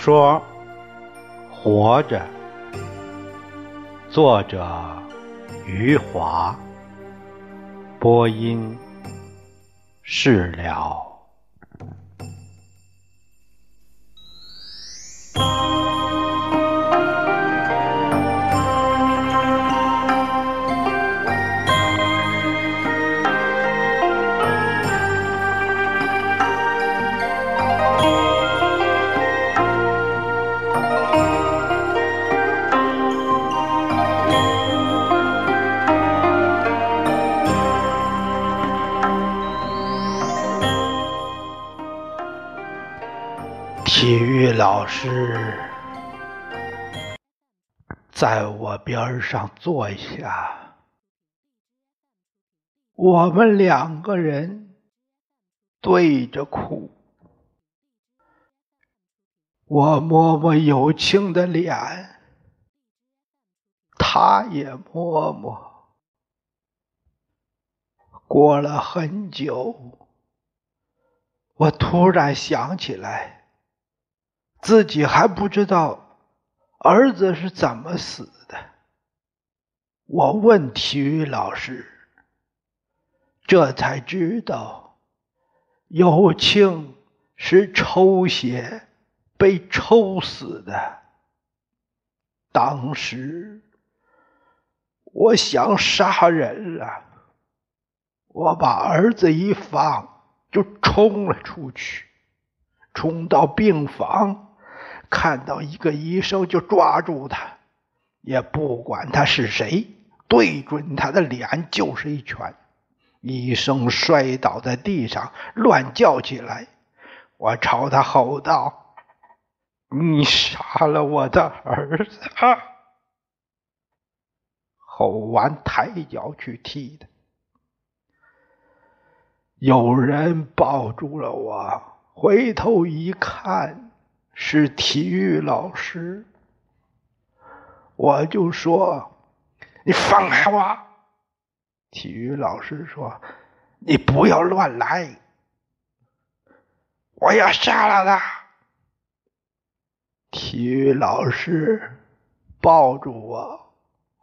说《活着》，作者余华，播音释了。师在我边上坐下，我们两个人对着哭。我摸摸有庆的脸，他也摸摸。过了很久，我突然想起来。自己还不知道儿子是怎么死的。我问体育老师，这才知道有庆是抽血被抽死的。当时我想杀人了，我把儿子一放，就冲了出去，冲到病房。看到一个医生就抓住他，也不管他是谁，对准他的脸就是一拳。医生摔倒在地上，乱叫起来。我朝他吼道：“你杀了我的儿子！”吼完，抬脚去踢他。有人抱住了我，回头一看。是体育老师，我就说：“你放开我！”体育老师说：“你不要乱来，我要杀了他。”体育老师抱住我，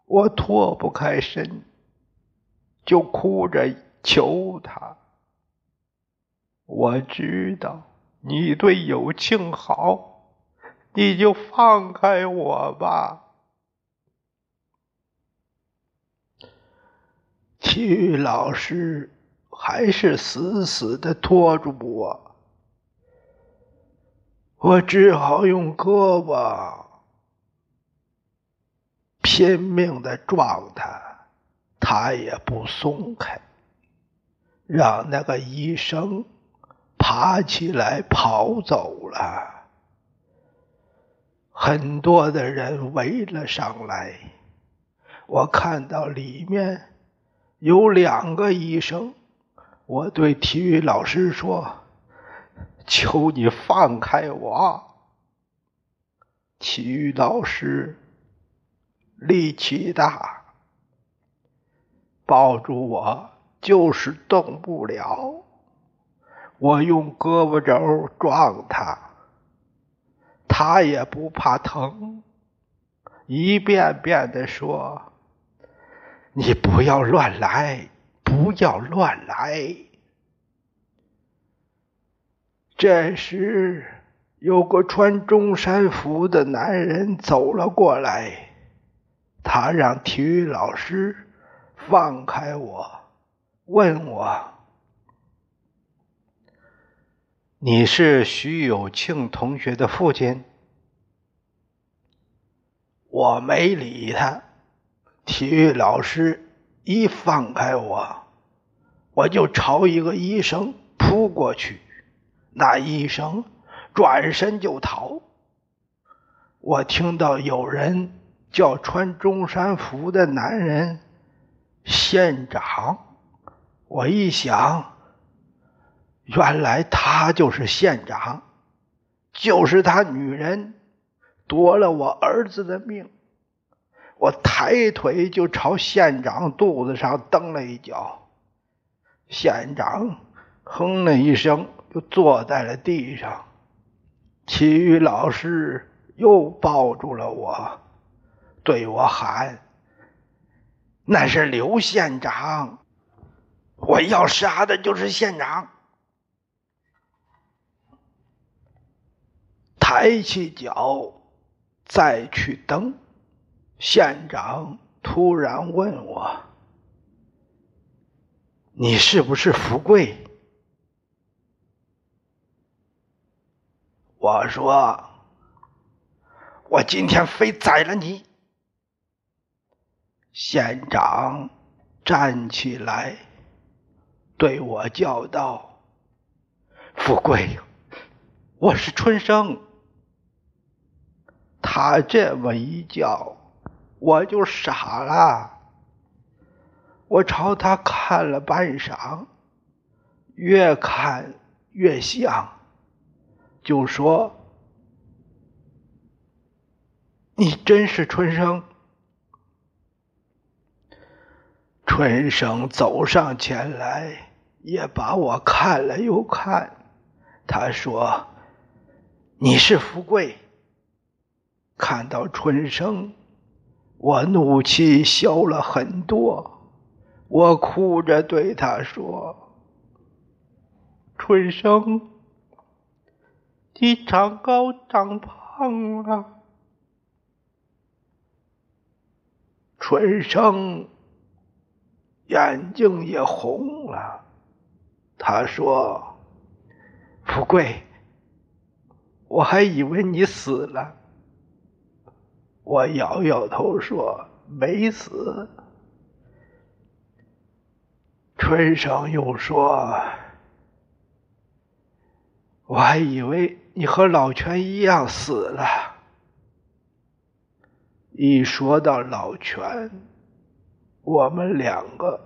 我脱不开身，就哭着求他。我知道。你对有庆好，你就放开我吧。体育老师还是死死的拖住我，我只好用胳膊拼命的撞他，他也不松开，让那个医生。爬起来跑走了，很多的人围了上来。我看到里面有两个医生，我对体育老师说：“求你放开我。”体育老师力气大，抱住我就是动不了。我用胳膊肘撞他，他也不怕疼，一遍遍的说：“你不要乱来，不要乱来。”这时，有个穿中山服的男人走了过来，他让体育老师放开我，问我。你是徐有庆同学的父亲？我没理他。体育老师一放开我，我就朝一个医生扑过去。那医生转身就逃。我听到有人叫穿中山服的男人县长，我一想。原来他就是县长，就是他女人夺了我儿子的命。我抬腿就朝县长肚子上蹬了一脚，县长哼了一声，就坐在了地上。体育老师又抱住了我，对我喊：“那是刘县长，我要杀的就是县长。”抬起脚，再去蹬。县长突然问我：“你是不是富贵？”我说：“我今天非宰了你！”县长站起来，对我叫道：“富贵，我是春生。”他这么一叫，我就傻了。我朝他看了半晌，越看越像，就说：“你真是春生。”春生走上前来，也把我看了又看。他说：“你是富贵。”看到春生，我怒气消了很多。我哭着对他说：“春生，你长高长胖了。”春生眼睛也红了。他说：“富贵，我还以为你死了。”我摇摇头说：“没死。”春生又说：“我还以为你和老全一样死了。”一说到老全，我们两个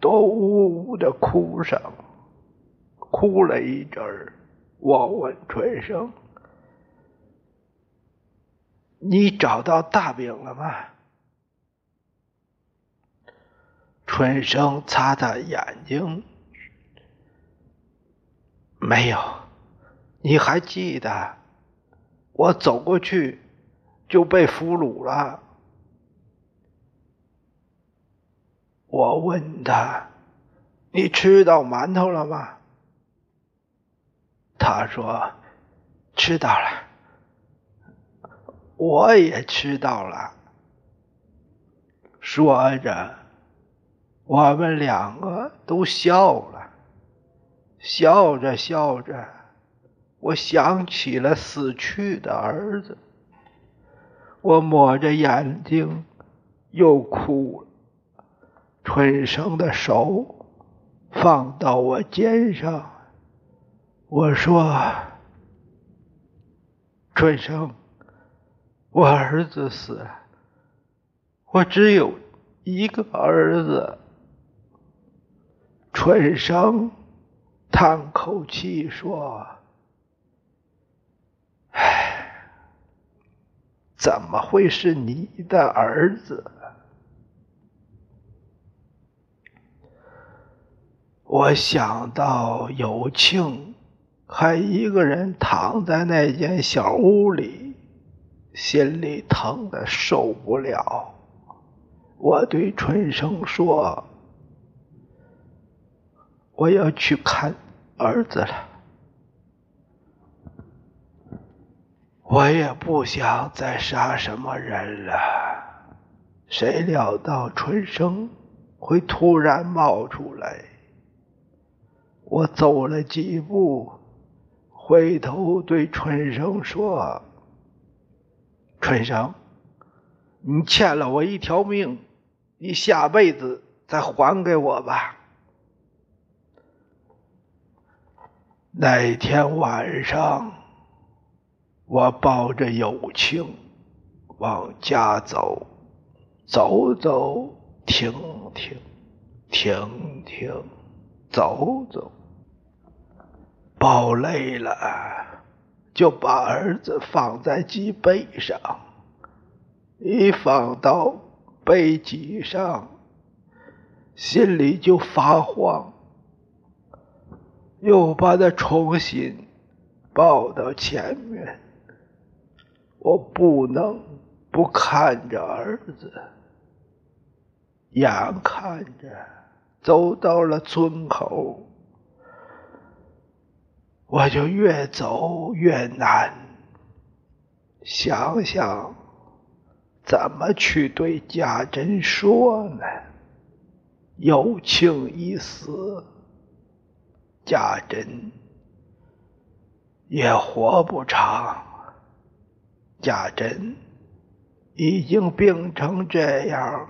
都呜呜的哭上，哭了一阵儿。我问春生。你找到大饼了吗？春生擦擦眼睛，没有。你还记得，我走过去就被俘虏了。我问他：“你吃到馒头了吗？”他说：“吃到了。”我也吃到了。说着，我们两个都笑了。笑着笑着，我想起了死去的儿子。我抹着眼睛，又哭了。春生的手放到我肩上，我说：“春生。”我儿子死了，我只有一个儿子。春生叹口气说：“唉，怎么会是你的儿子？”我想到有庆还一个人躺在那间小屋里。心里疼的受不了，我对春生说：“我要去看儿子了。”我也不想再杀什么人了。谁料到春生会突然冒出来？我走了几步，回头对春生说。春生，你欠了我一条命，你下辈子再还给我吧。那天晚上，我抱着友情往家走，走走停停，停停走走，抱累了。就把儿子放在脊背上，一放到背脊上，心里就发慌，又把他重新抱到前面，我不能不看着儿子。眼看着走到了村口，我就越走越难。想想怎么去对家珍说呢？有情已死，家珍也活不长。家珍已经病成这样了。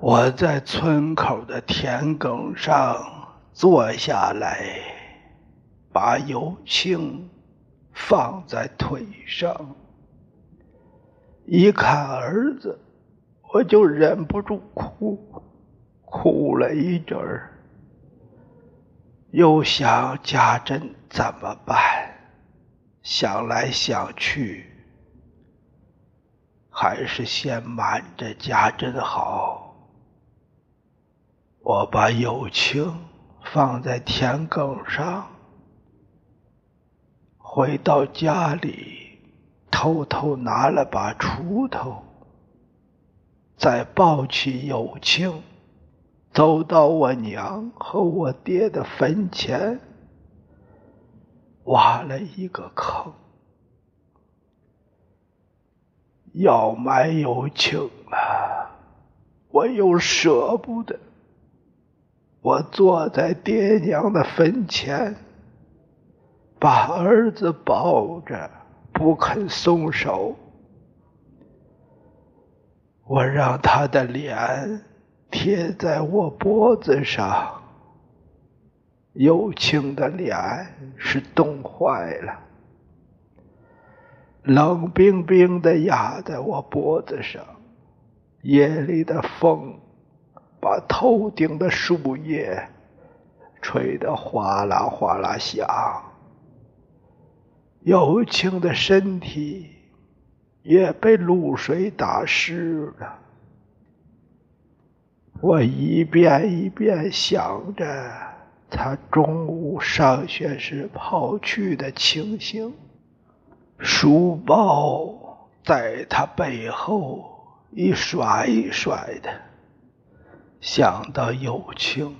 我在村口的田埂上坐下来，把有情放在腿上，一看儿子，我就忍不住哭，哭了一阵儿，又想家珍怎么办？想来想去，还是先瞒着家珍好。我把友情放在田埂上，回到家里，偷偷拿了把锄头，再抱起友情，走到我娘和我爹的坟前。挖了一个坑，要埋友情啊！我又舍不得。我坐在爹娘的坟前，把儿子抱着，不肯松手。我让他的脸贴在我脖子上。友情的脸是冻坏了，冷冰冰的压在我脖子上。夜里的风把头顶的树叶吹得哗啦哗啦响，友情的身体也被露水打湿了。我一遍一遍想着。他中午上学时跑去的情形，书包在他背后一甩一甩的。想到友情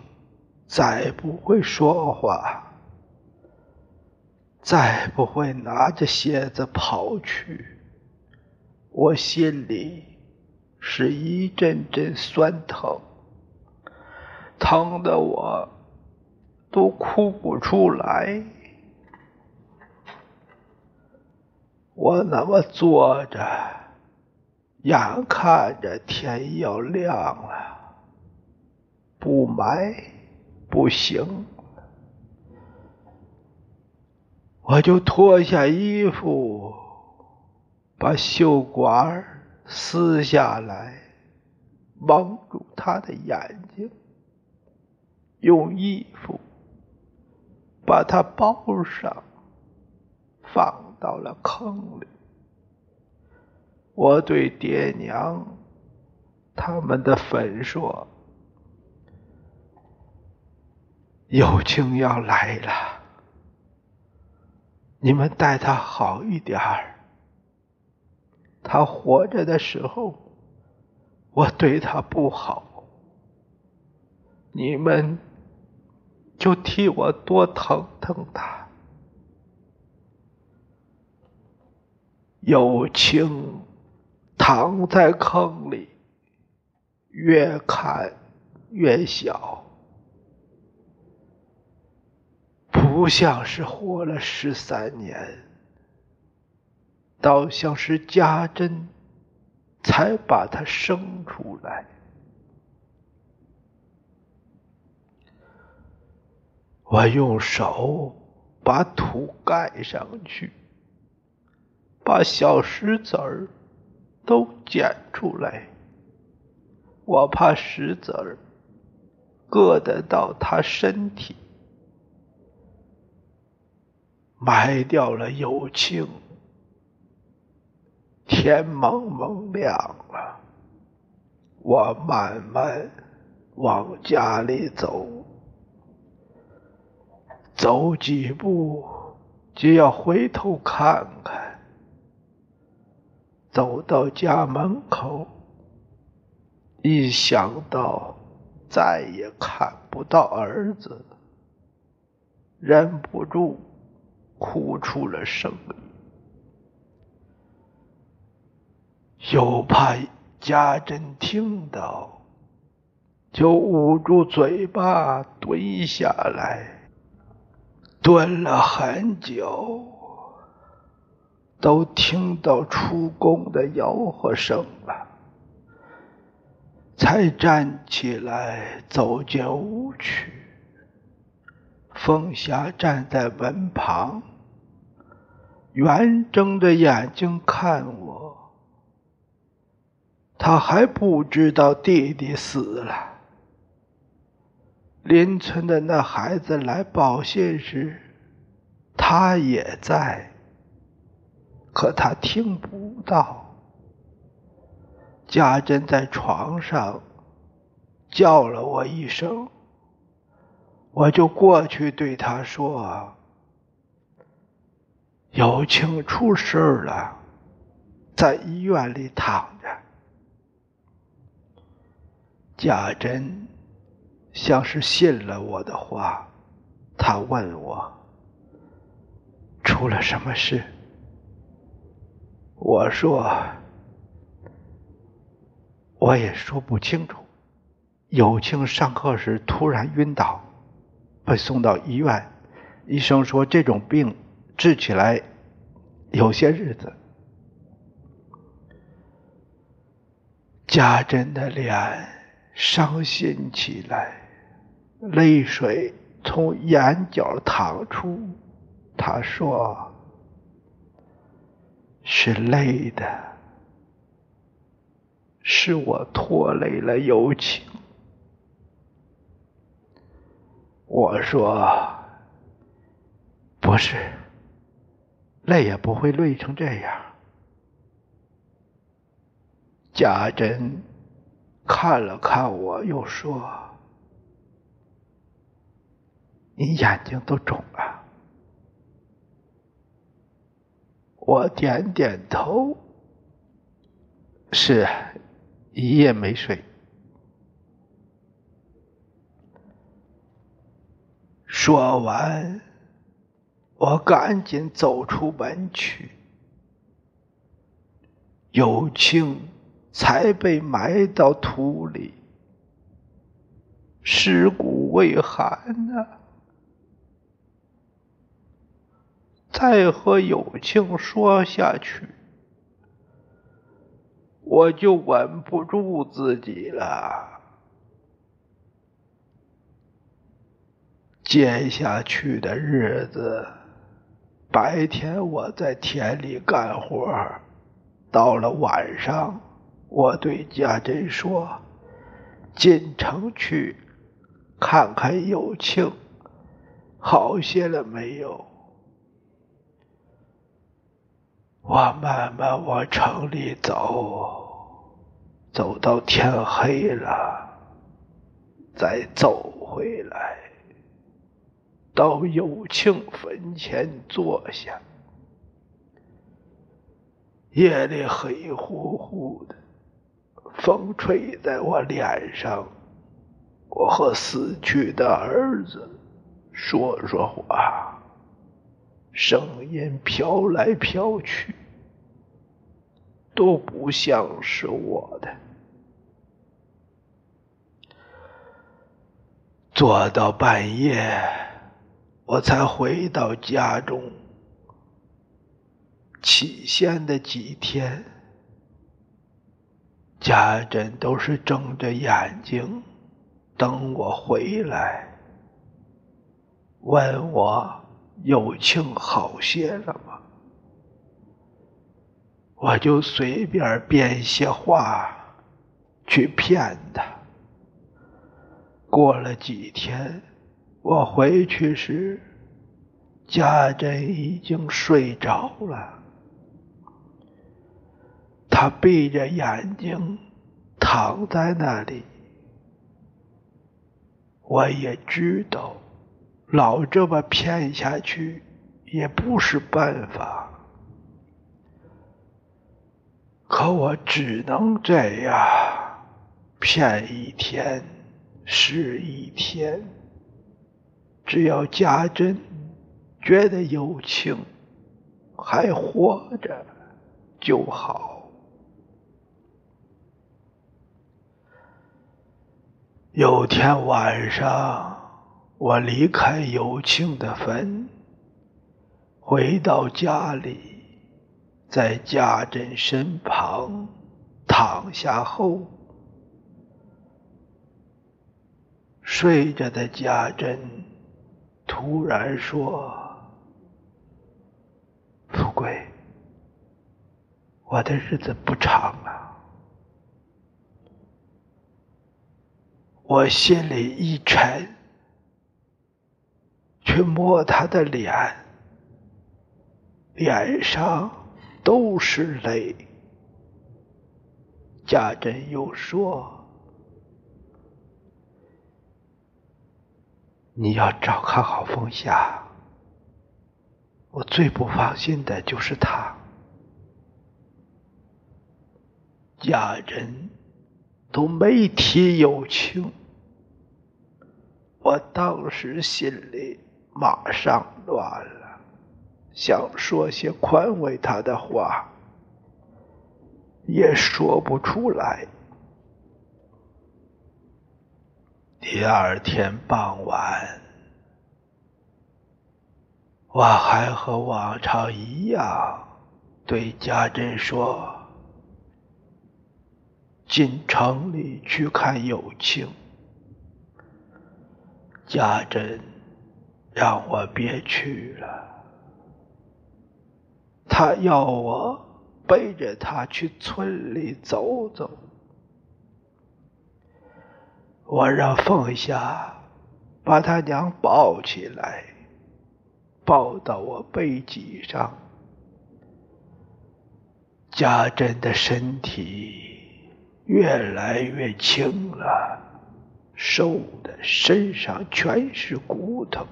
再不会说话，再不会拿着鞋子跑去，我心里是一阵阵酸疼，疼得我。都哭不出来。我那么坐着，眼看着天要亮了，不埋不行，我就脱下衣服，把袖管撕下来，蒙住他的眼睛，用衣服。把他包上，放到了坑里。我对爹娘他们的坟说：“友情要来了，你们待他好一点儿。他活着的时候，我对他不好，你们。”就替我多疼疼他。友情躺在坑里，越看越小，不像是活了十三年，倒像是家珍才把他生出来。我用手把土盖上去，把小石子儿都捡出来。我怕石子儿硌得到他身体，埋掉了友情。天蒙蒙亮了，我慢慢往家里走。走几步就要回头看看，走到家门口，一想到再也看不到儿子，忍不住哭出了声音，又怕家珍听到，就捂住嘴巴蹲下来，蹲了很久。都听到出宫的吆喝声了，才站起来走进屋去。凤霞站在门旁，圆睁着眼睛看我。他还不知道弟弟死了。邻村的那孩子来报信时，他也在。可他听不到。家珍在床上叫了我一声，我就过去对他说：“有庆出事了，在医院里躺着。”贾珍像是信了我的话，他问我：“出了什么事？”我说，我也说不清楚。有庆上课时突然晕倒，被送到医院。医生说这种病治起来有些日子。家珍的脸伤心起来，泪水从眼角淌出。他说。是累的，是我拖累了友情。我说不是，累也不会累成这样。贾珍看了看我，又说：“你眼睛都肿了。”我点点头，是，一夜没睡。说完，我赶紧走出门去。有庆才被埋到土里，尸骨未寒呢。再和有庆说下去，我就稳不住自己了。接下去的日子，白天我在田里干活，到了晚上，我对家珍说：“进城去看看有庆好些了没有。”我慢慢往城里走，走到天黑了，再走回来，到有庆坟前坐下。夜里黑乎乎的，风吹在我脸上，我和死去的儿子说说话。声音飘来飘去，都不像是我的。坐到半夜，我才回到家中。起先的几天，家珍都是睁着眼睛等我回来，问我。有庆好些了吗？我就随便编些话去骗他。过了几天，我回去时，家珍已经睡着了。他闭着眼睛躺在那里，我也知道。老这么骗下去也不是办法，可我只能这样，骗一天是一天。只要家珍觉得有情还活着就好。有天晚上，我离开有情的坟，回到家里。在家珍身旁躺下后，睡着的家珍突然说：“富贵，我的日子不长了。”我心里一沉，去摸他的脸，脸上。都是泪。家珍又说：“你要照看好凤霞，我最不放心的就是他。”家人都没提友情，我当时心里马上乱了。想说些宽慰他的话，也说不出来。第二天傍晚，我还和往常一样对家珍说：“进城里去看友情。”家珍让我别去了。他要我背着他去村里走走，我让凤霞把他娘抱起来，抱到我背脊上。家珍的身体越来越轻了，瘦的身上全是骨头。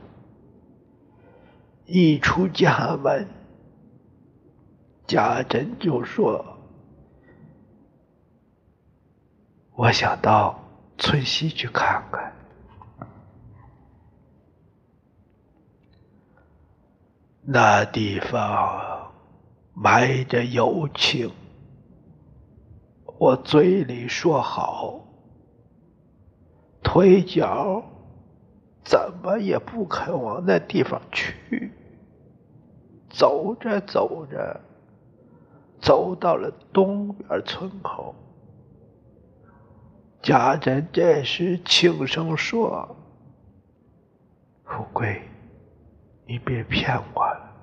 一出家门。家珍就说：“我想到村西去看看，那地方埋着友情。”我嘴里说好，腿脚怎么也不肯往那地方去。走着走着。走到了东边村口，家珍这时轻声说：“富贵，你别骗我了，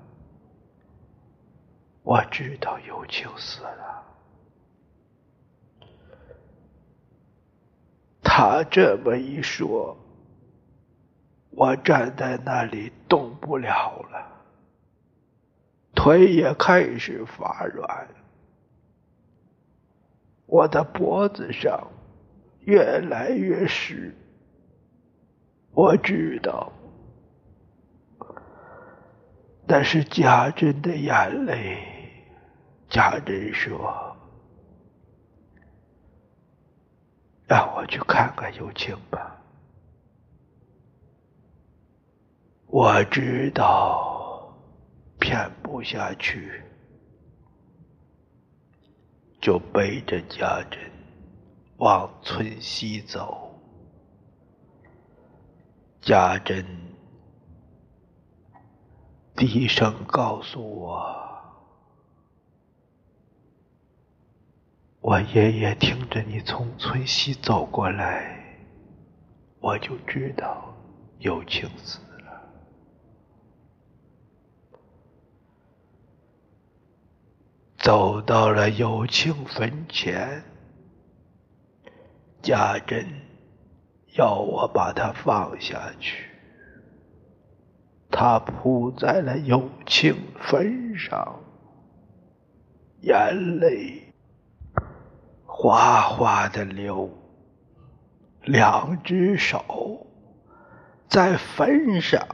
我知道有情死了。”他这么一说，我站在那里动不了了。腿也开始发软，我的脖子上越来越湿。我知道那是家珍的眼泪。家珍说：“让我去看看友情吧。”我知道。骗不下去，就背着家珍往村西走。家珍低声告诉我：“我爷爷听着你从村西走过来，我就知道有情死了。”走到了有情坟前，家珍要我把它放下去。他扑在了有庆坟上，眼泪哗哗的流，两只手在坟上，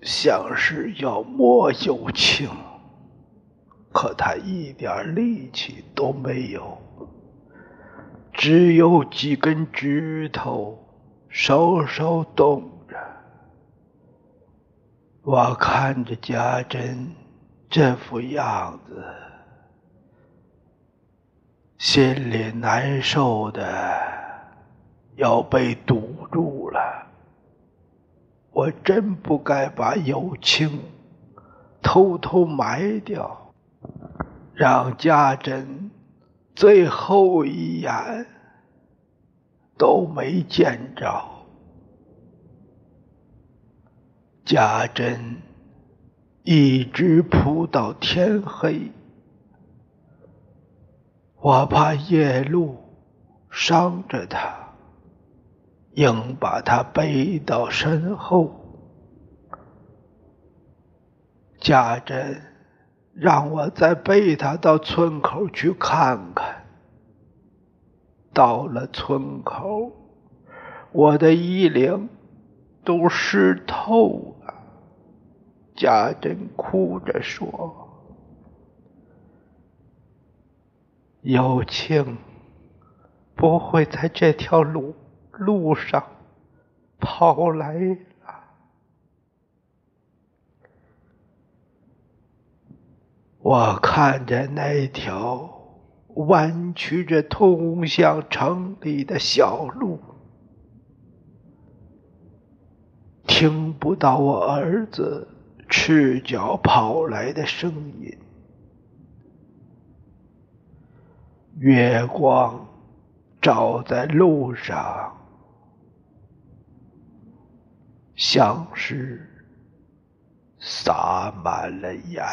像是要摸友情。可他一点力气都没有，只有几根指头稍稍动着。我看着家珍这副样子，心里难受的要被堵住了。我真不该把友情偷偷埋掉。让家珍最后一眼都没见着。家珍一直扑到天黑，我怕夜路伤着他，硬把他背到身后。家珍。让我再背他到村口去看看。到了村口，我的衣领都湿透了。家珍哭着说：“有庆不会在这条路路上跑来。”我看着那条弯曲着通向城里的小路，听不到我儿子赤脚跑来的声音。月光照在路上，像是洒满了盐。